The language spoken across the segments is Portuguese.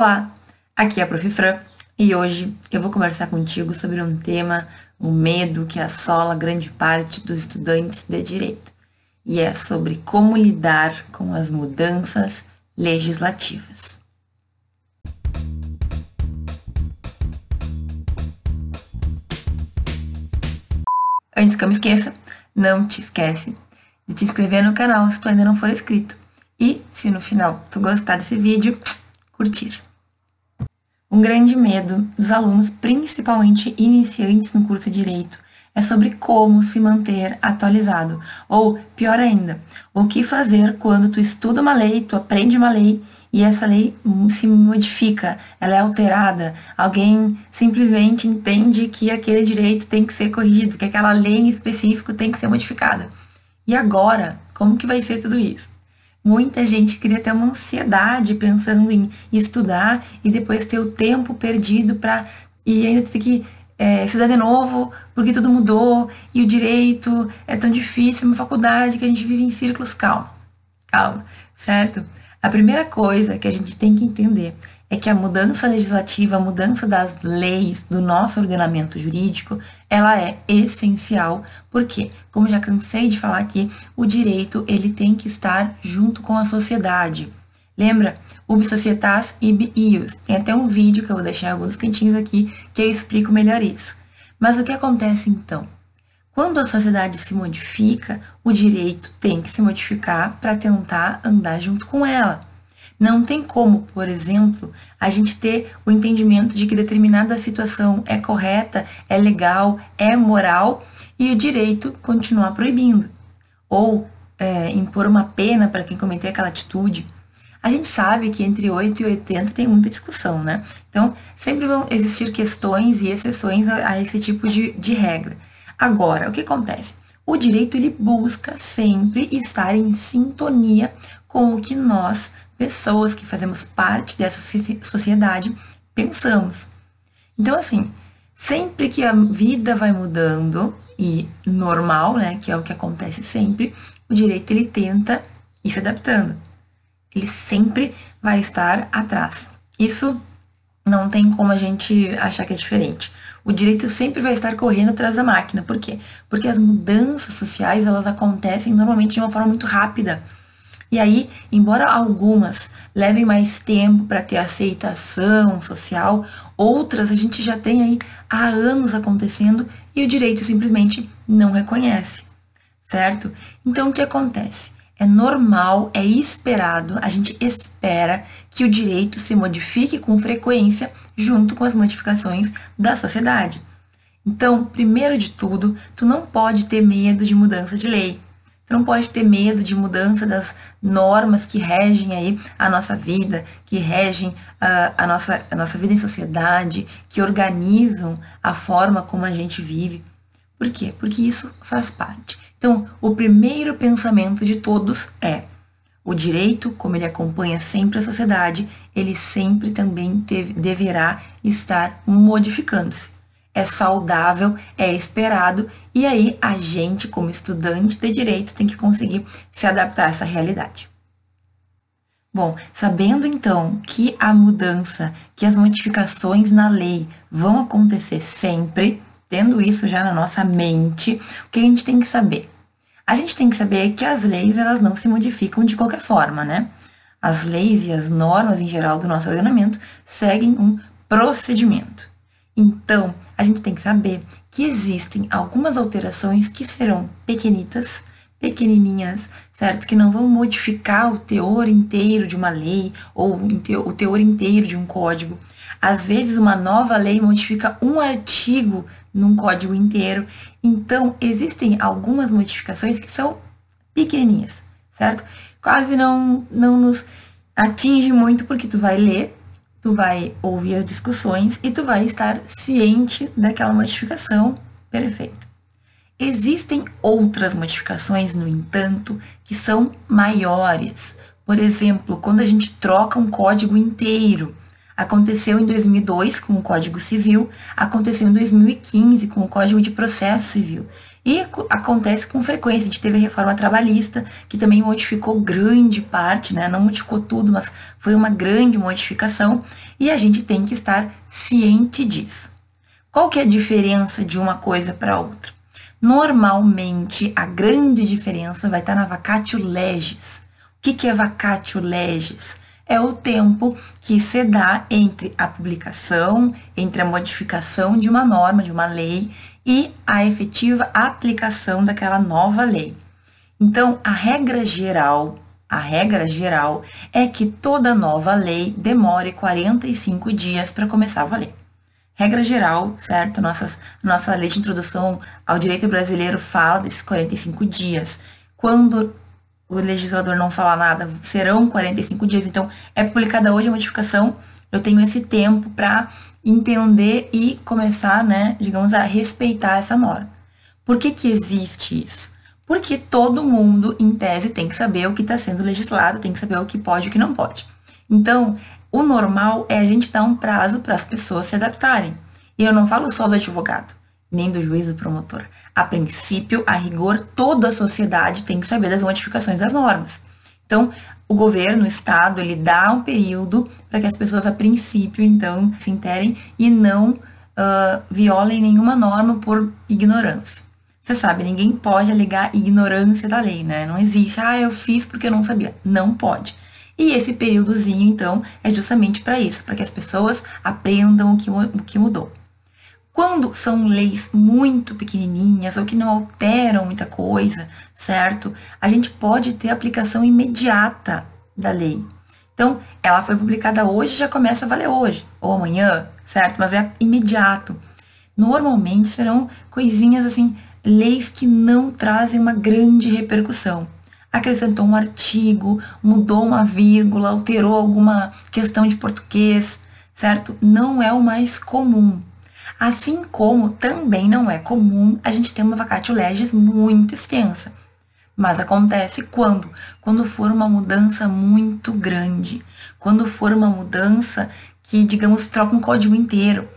Olá, aqui é a Prof. Fran e hoje eu vou conversar contigo sobre um tema, um medo que assola grande parte dos estudantes de direito, e é sobre como lidar com as mudanças legislativas. Antes que eu me esqueça, não te esquece de te inscrever no canal se tu ainda não for inscrito. E se no final tu gostar desse vídeo, curtir. Um grande medo dos alunos, principalmente iniciantes no curso de Direito, é sobre como se manter atualizado. Ou, pior ainda, o que fazer quando tu estuda uma lei, tu aprende uma lei e essa lei se modifica, ela é alterada. Alguém simplesmente entende que aquele direito tem que ser corrigido, que aquela lei em específico tem que ser modificada. E agora, como que vai ser tudo isso? Muita gente cria até uma ansiedade pensando em estudar e depois ter o tempo perdido para e ainda ter que é, estudar de novo porque tudo mudou e o direito é tão difícil, uma faculdade que a gente vive em círculos. Calma, calma, certo? A primeira coisa que a gente tem que entender é que a mudança legislativa, a mudança das leis do nosso ordenamento jurídico, ela é essencial, porque, como já cansei de falar aqui, o direito ele tem que estar junto com a sociedade. Lembra? Ubi societas ibi ius. Tem até um vídeo que eu vou deixar em alguns cantinhos aqui que eu explico melhor isso. Mas o que acontece então? Quando a sociedade se modifica, o direito tem que se modificar para tentar andar junto com ela. Não tem como, por exemplo, a gente ter o entendimento de que determinada situação é correta, é legal, é moral e o direito continuar proibindo. Ou é, impor uma pena para quem cometer aquela atitude. A gente sabe que entre 8 e 80 tem muita discussão, né? Então, sempre vão existir questões e exceções a, a esse tipo de, de regra. Agora, o que acontece? O direito ele busca sempre estar em sintonia com o que nós pessoas que fazemos parte dessa sociedade pensamos. Então, assim, sempre que a vida vai mudando e normal, né, que é o que acontece sempre, o direito ele tenta ir se adaptando. Ele sempre vai estar atrás. Isso não tem como a gente achar que é diferente. O direito sempre vai estar correndo atrás da máquina. Por quê? Porque as mudanças sociais, elas acontecem normalmente de uma forma muito rápida. E aí, embora algumas levem mais tempo para ter aceitação social, outras a gente já tem aí há anos acontecendo e o direito simplesmente não reconhece, certo? Então o que acontece? É normal, é esperado, a gente espera que o direito se modifique com frequência junto com as modificações da sociedade. Então, primeiro de tudo, tu não pode ter medo de mudança de lei. Você não pode ter medo de mudança das normas que regem aí a nossa vida, que regem uh, a, nossa, a nossa vida em sociedade, que organizam a forma como a gente vive. Por quê? Porque isso faz parte. Então, o primeiro pensamento de todos é o direito, como ele acompanha sempre a sociedade, ele sempre também deverá estar modificando-se é saudável, é esperado, e aí a gente, como estudante de direito, tem que conseguir se adaptar a essa realidade. Bom, sabendo então que a mudança, que as modificações na lei vão acontecer sempre, tendo isso já na nossa mente, o que a gente tem que saber? A gente tem que saber que as leis elas não se modificam de qualquer forma, né? As leis e as normas em geral do nosso ordenamento seguem um procedimento. Então, a gente tem que saber que existem algumas alterações que serão pequenitas, pequenininhas, certo? Que não vão modificar o teor inteiro de uma lei ou o teor inteiro de um código. Às vezes, uma nova lei modifica um artigo num código inteiro. Então, existem algumas modificações que são pequenininhas, certo? Quase não, não nos atinge muito porque tu vai ler tu vai ouvir as discussões e tu vai estar ciente daquela modificação. Perfeito. Existem outras modificações, no entanto, que são maiores. Por exemplo, quando a gente troca um código inteiro. Aconteceu em 2002 com o Código Civil, aconteceu em 2015 com o Código de Processo Civil. E acontece com frequência. A gente teve a reforma trabalhista, que também modificou grande parte, né? Não modificou tudo, mas foi uma grande modificação. E a gente tem que estar ciente disso. Qual que é a diferença de uma coisa para outra? Normalmente, a grande diferença vai estar na vacatio legis. O que, que é vacatio legis? É o tempo que se dá entre a publicação, entre a modificação de uma norma, de uma lei e a efetiva aplicação daquela nova lei. Então, a regra geral, a regra geral é que toda nova lei demore 45 dias para começar a valer. Regra geral, certo? Nossa, nossa lei de introdução ao direito brasileiro fala desses 45 dias. Quando o legislador não falar nada, serão 45 dias. Então, é publicada hoje a modificação, eu tenho esse tempo para entender e começar, né, digamos, a respeitar essa norma. Por que, que existe isso? Porque todo mundo, em tese, tem que saber o que está sendo legislado, tem que saber o que pode e o que não pode. Então, o normal é a gente dar um prazo para as pessoas se adaptarem. E eu não falo só do advogado, nem do juiz do promotor. A princípio, a rigor, toda a sociedade tem que saber das modificações das normas. Então, o governo, o Estado, ele dá um período para que as pessoas, a princípio, então, se interem e não uh, violem nenhuma norma por ignorância. Você sabe, ninguém pode alegar ignorância da lei, né? Não existe, ah, eu fiz porque eu não sabia. Não pode. E esse períodozinho, então, é justamente para isso, para que as pessoas aprendam o que, o que mudou. Quando são leis muito pequenininhas ou que não alteram muita coisa, certo? A gente pode ter aplicação imediata da lei. Então, ela foi publicada hoje já começa a valer hoje, ou amanhã, certo? Mas é imediato. Normalmente serão coisinhas assim, leis que não trazem uma grande repercussão acrescentou um artigo, mudou uma vírgula, alterou alguma questão de português, certo? Não é o mais comum. Assim como também não é comum a gente ter uma vacatio legis muito extensa. Mas acontece quando? Quando for uma mudança muito grande. Quando for uma mudança que, digamos, troca um código inteiro.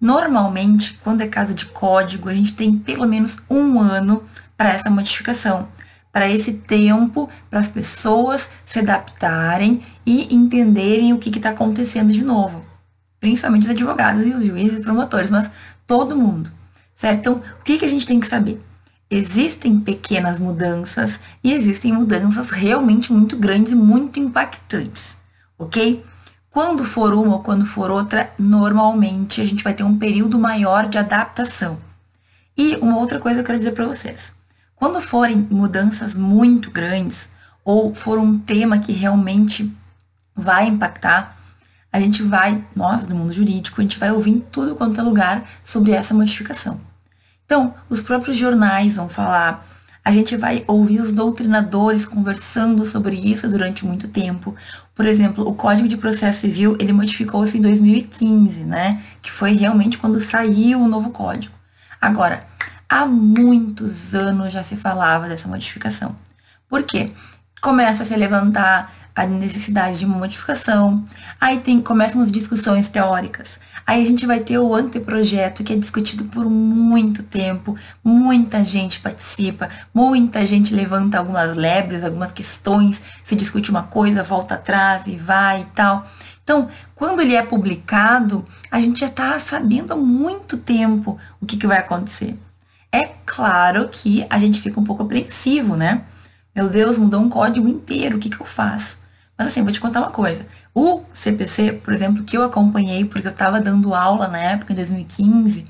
Normalmente, quando é caso de código, a gente tem pelo menos um ano para essa modificação para esse tempo, para as pessoas se adaptarem e entenderem o que está acontecendo de novo. Principalmente os advogados e os juízes e promotores, mas todo mundo. Certo? Então, o que, que a gente tem que saber? Existem pequenas mudanças e existem mudanças realmente muito grandes e muito impactantes, ok? Quando for uma ou quando for outra, normalmente a gente vai ter um período maior de adaptação. E uma outra coisa que eu quero dizer para vocês. Quando forem mudanças muito grandes ou for um tema que realmente vai impactar, a gente vai, nós do mundo jurídico, a gente vai ouvir em tudo quanto é lugar sobre essa modificação. Então, os próprios jornais vão falar, a gente vai ouvir os doutrinadores conversando sobre isso durante muito tempo. Por exemplo, o Código de Processo Civil, ele modificou-se em 2015, né? Que foi realmente quando saiu o novo código. Agora, há muitos anos já se falava dessa modificação. Por quê? Começa a se levantar a necessidade de modificação, aí tem, começam as discussões teóricas. Aí a gente vai ter o anteprojeto que é discutido por muito tempo, muita gente participa, muita gente levanta algumas lebres, algumas questões, se discute uma coisa, volta atrás e vai e tal. Então, quando ele é publicado, a gente já está sabendo há muito tempo o que, que vai acontecer. É claro que a gente fica um pouco apreensivo, né? Meu Deus, mudou um código inteiro, o que, que eu faço? Mas assim, vou te contar uma coisa. O CPC, por exemplo, que eu acompanhei, porque eu estava dando aula na época, em 2015,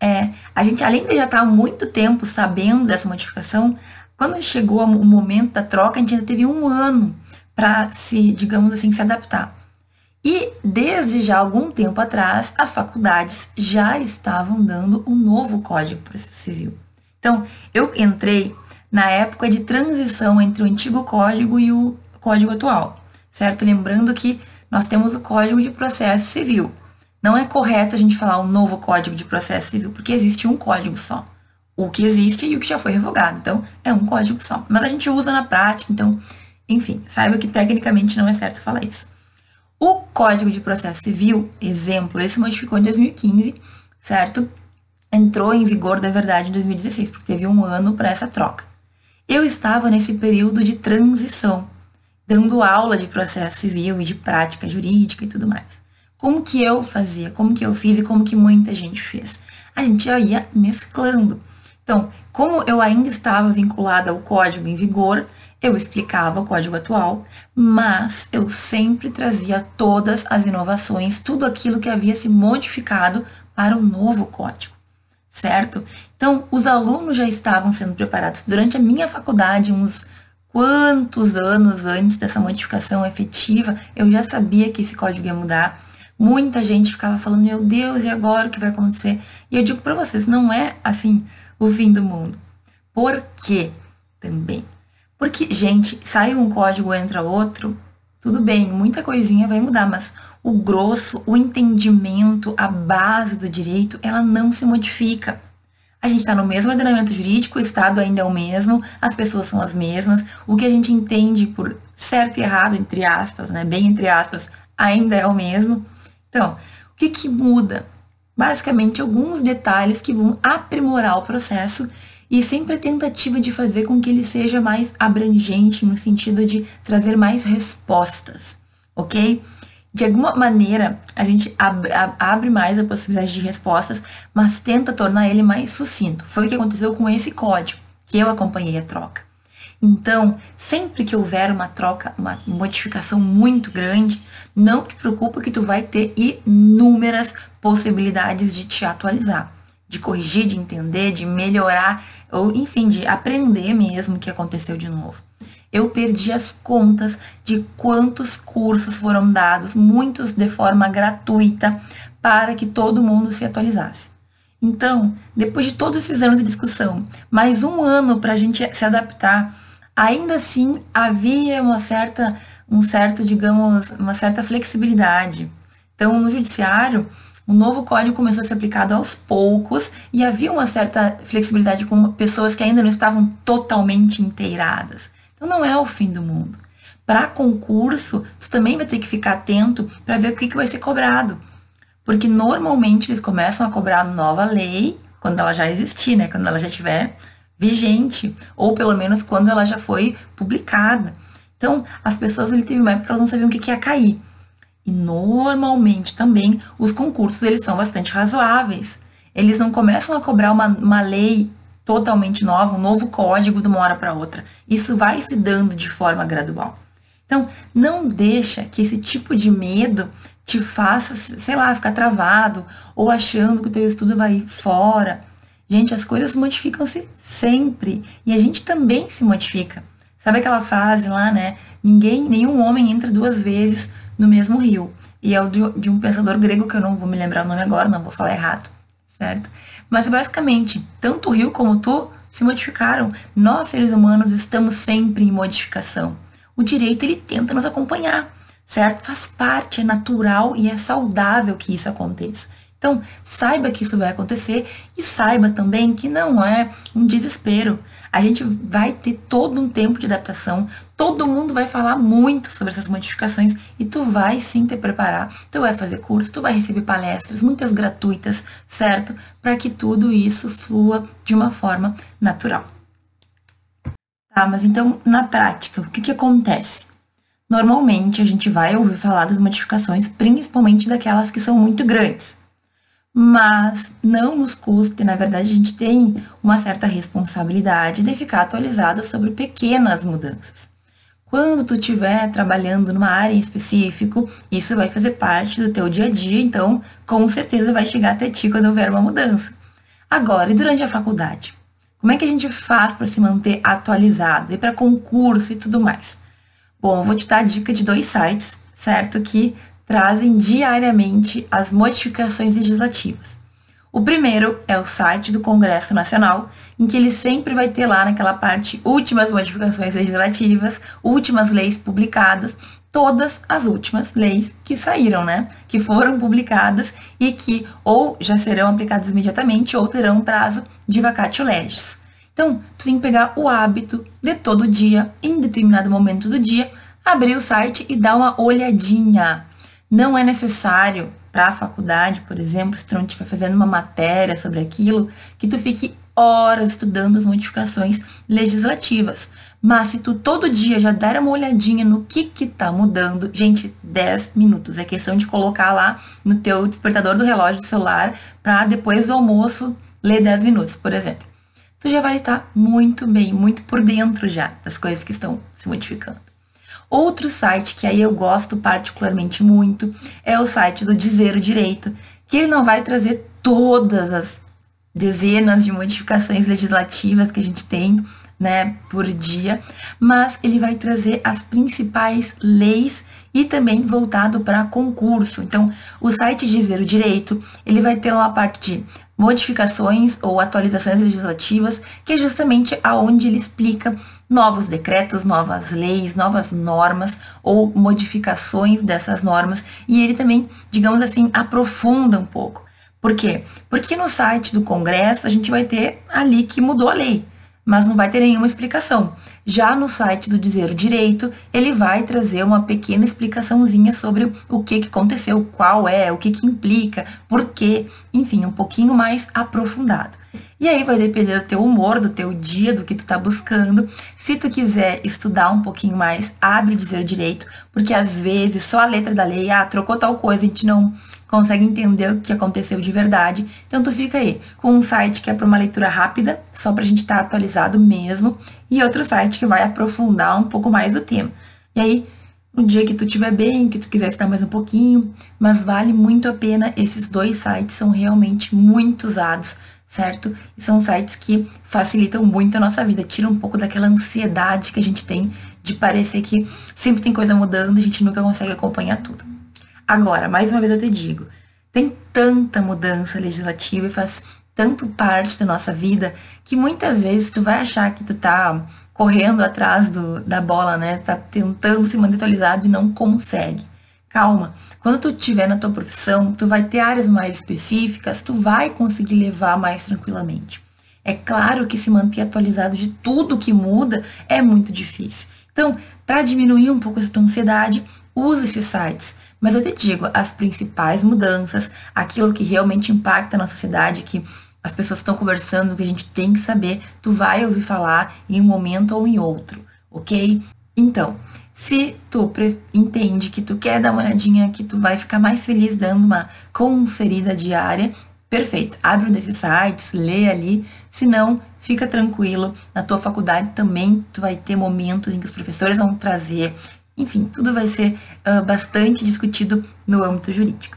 é, a gente, além de já estar há muito tempo sabendo dessa modificação, quando chegou o momento da troca, a gente ainda teve um ano para se, digamos assim, se adaptar. E desde já algum tempo atrás, as faculdades já estavam dando um novo Código de Processo Civil. Então, eu entrei na época de transição entre o antigo código e o código atual, certo? Lembrando que nós temos o Código de Processo Civil. Não é correto a gente falar o novo Código de Processo Civil, porque existe um código só. O que existe e o que já foi revogado. Então, é um código só. Mas a gente usa na prática, então, enfim, saiba que tecnicamente não é certo falar isso. O Código de Processo Civil, exemplo, ele se modificou em 2015, certo? entrou em vigor, da verdade, em 2016, porque teve um ano para essa troca. Eu estava nesse período de transição, dando aula de processo civil e de prática jurídica e tudo mais. Como que eu fazia, como que eu fiz e como que muita gente fez? A gente já ia mesclando. Então, como eu ainda estava vinculada ao código em vigor, eu explicava o código atual, mas eu sempre trazia todas as inovações, tudo aquilo que havia se modificado para o novo código, certo? Então, os alunos já estavam sendo preparados durante a minha faculdade, uns quantos anos antes dessa modificação efetiva, eu já sabia que esse código ia mudar. Muita gente ficava falando, meu Deus, e agora o que vai acontecer? E eu digo para vocês, não é assim o fim do mundo. Por quê? Também. Porque, gente, sai um código, entra outro, tudo bem, muita coisinha vai mudar, mas o grosso, o entendimento, a base do direito, ela não se modifica. A gente está no mesmo ordenamento jurídico, o Estado ainda é o mesmo, as pessoas são as mesmas, o que a gente entende por certo e errado, entre aspas, né, bem entre aspas, ainda é o mesmo. Então, o que, que muda? Basicamente, alguns detalhes que vão aprimorar o processo e sempre a tentativa de fazer com que ele seja mais abrangente no sentido de trazer mais respostas, ok? De alguma maneira, a gente abre, mais a possibilidade de respostas, mas tenta tornar ele mais sucinto. Foi o que aconteceu com esse código, que eu acompanhei a troca. Então, sempre que houver uma troca, uma modificação muito grande, não te preocupa que tu vai ter inúmeras possibilidades de te atualizar, de corrigir, de entender, de melhorar, ou enfim, de aprender mesmo o que aconteceu de novo. Eu perdi as contas de quantos cursos foram dados, muitos de forma gratuita, para que todo mundo se atualizasse. Então, depois de todos esses anos de discussão, mais um ano para a gente se adaptar ainda assim havia uma certa, um certo, digamos, uma certa flexibilidade. Então, no judiciário, o novo código começou a ser aplicado aos poucos e havia uma certa flexibilidade com pessoas que ainda não estavam totalmente inteiradas. Então, não é o fim do mundo. Para concurso, tu também vai ter que ficar atento para ver o que, que vai ser cobrado. Porque normalmente eles começam a cobrar nova lei quando ela já existir, né? Quando ela já tiver vigente, ou pelo menos quando ela já foi publicada. Então, as pessoas, ele teve uma época que elas não sabiam o que, que ia cair. E normalmente também os concursos, eles são bastante razoáveis. Eles não começam a cobrar uma, uma lei totalmente nova, um novo código de uma hora para outra. Isso vai se dando de forma gradual. Então, não deixa que esse tipo de medo te faça, sei lá, ficar travado ou achando que o teu estudo vai fora. Gente, as coisas modificam-se sempre e a gente também se modifica. Sabe aquela frase lá, né? Ninguém, nenhum homem entra duas vezes no mesmo rio. E é o de, um pensador grego que eu não vou me lembrar o nome agora, não vou falar errado, certo? Mas basicamente, tanto o rio como tu se modificaram. Nós, seres humanos, estamos sempre em modificação. O direito, ele tenta nos acompanhar, certo? Faz parte, é natural e é saudável que isso aconteça. Então, saiba que isso vai acontecer e saiba também que não é um desespero. A gente vai ter todo um tempo de adaptação, todo mundo vai falar muito sobre essas modificações e tu vai sim te preparar, tu vai fazer curso, tu vai receber palestras, muitas gratuitas, certo? Para que tudo isso flua de uma forma natural. Tá, mas então, na prática, o que, que acontece? Normalmente a gente vai ouvir falar das modificações, principalmente daquelas que são muito grandes mas não nos custa, na verdade a gente tem uma certa responsabilidade de ficar atualizado sobre pequenas mudanças. Quando tu estiver trabalhando numa área em específico, isso vai fazer parte do teu dia a dia, então com certeza vai chegar até ti quando houver uma mudança. Agora, e durante a faculdade? Como é que a gente faz para se manter atualizado e para concurso e tudo mais? Bom, eu vou te dar a dica de dois sites, certo? Que trazem diariamente as modificações legislativas. O primeiro é o site do Congresso Nacional, em que ele sempre vai ter lá naquela parte últimas modificações legislativas, últimas leis publicadas, todas as últimas leis que saíram, né? Que foram publicadas e que ou já serão aplicadas imediatamente ou terão prazo de vacatio legis. Então, tu tem que pegar o hábito de todo dia, em determinado momento do dia, abrir o site e dar uma olhadinha Não é necessário para a faculdade, por exemplo, se tu não estiver fazendo uma matéria sobre aquilo, que tu fique horas estudando as modificações legislativas. Mas se tu todo dia já der uma olhadinha no que que tá mudando, gente, 10 minutos. É questão de colocar lá no teu despertador do relógio do celular para depois do almoço ler 10 minutos, por exemplo. Tu já vai estar muito bem, muito por dentro já das coisas que estão se modificando. Outro site que aí eu gosto particularmente muito é o site do Dizer o Direito, que ele não vai trazer todas as dezenas de modificações legislativas que a gente tem, né, por dia, mas ele vai trazer as principais leis e também voltado para concurso. Então, o site Dizer o Direito, ele vai ter uma parte de modificações ou atualizações legislativas, que é justamente aonde ele explica novos decretos, novas leis, novas normas ou modificações dessas normas, e ele também, digamos assim, aprofunda um pouco. Por quê? Porque no site do Congresso a gente vai ter ali que mudou a lei mas não vai ter nenhuma explicação. Já no site do Dizer o Direito, ele vai trazer uma pequena explicaçãozinha sobre o que, que aconteceu, qual é, o que, que implica, por quê, enfim, um pouquinho mais aprofundado. E aí vai depender do teu humor, do teu dia, do que tu tá buscando. Se tu quiser estudar um pouquinho mais, abre o Dizer o Direito, porque às vezes só a letra da lei, ah, trocou tal coisa, a gente não consegue entender o que aconteceu de verdade. Então tu fica aí com um site que é para uma leitura rápida, só para a gente estar tá atualizado mesmo, e outro site que vai aprofundar um pouco mais o tema. E aí, no dia que tu estiver bem, que tu quiser estudar mais um pouquinho, mas vale muito a pena, esses dois sites são realmente muito usados, certo? E são sites que facilitam muito a nossa vida, tiram um pouco daquela ansiedade que a gente tem de parecer que sempre tem coisa mudando, a gente nunca consegue acompanhar tudo. Agora, mais uma vez eu te digo, tem tanta mudança legislativa e faz tanto parte da nossa vida que muitas vezes tu vai achar que tu tá correndo atrás do, da bola, né? Tá tentando se manter atualizado e não consegue. Calma. Quando tu estiver na tua profissão, tu vai ter áreas mais específicas, tu vai conseguir levar mais tranquilamente. É claro que se manter atualizado de tudo que muda é muito difícil. Então, para diminuir um pouco essa tua ansiedade, usa esses sites. Mas eu te digo, as principais mudanças, aquilo que realmente impacta na sociedade, que as pessoas estão conversando, que a gente tem que saber, tu vai ouvir falar em um momento ou em outro, ok? Então, se tu entende que tu quer dar uma olhadinha, que tu vai ficar mais feliz dando uma conferida diária, perfeito. Abre um desses sites, lê ali. Se não, fica tranquilo. Na tua faculdade também tu vai ter momentos em que os professores vão trazer enfim, tudo vai ser uh, bastante discutido no âmbito jurídico,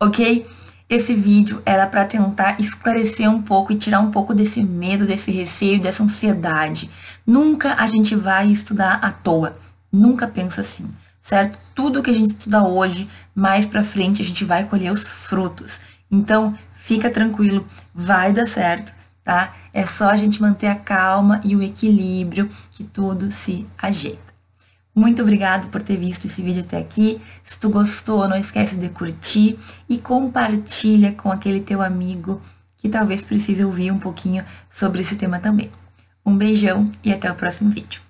ok? Esse vídeo era para tentar esclarecer um pouco e tirar um pouco desse medo, desse receio, dessa ansiedade. Nunca a gente vai estudar à toa. Nunca pensa assim, certo? Tudo que a gente estuda hoje, mais para frente a gente vai colher os frutos. Então, fica tranquilo, vai dar certo, tá? É só a gente manter a calma e o equilíbrio que tudo se ajeita. Muito obrigado por ter visto esse vídeo até aqui. Se tu gostou, não esquece de curtir e compartilha com aquele teu amigo que talvez precise ouvir um pouquinho sobre esse tema também. Um beijão e até o próximo vídeo.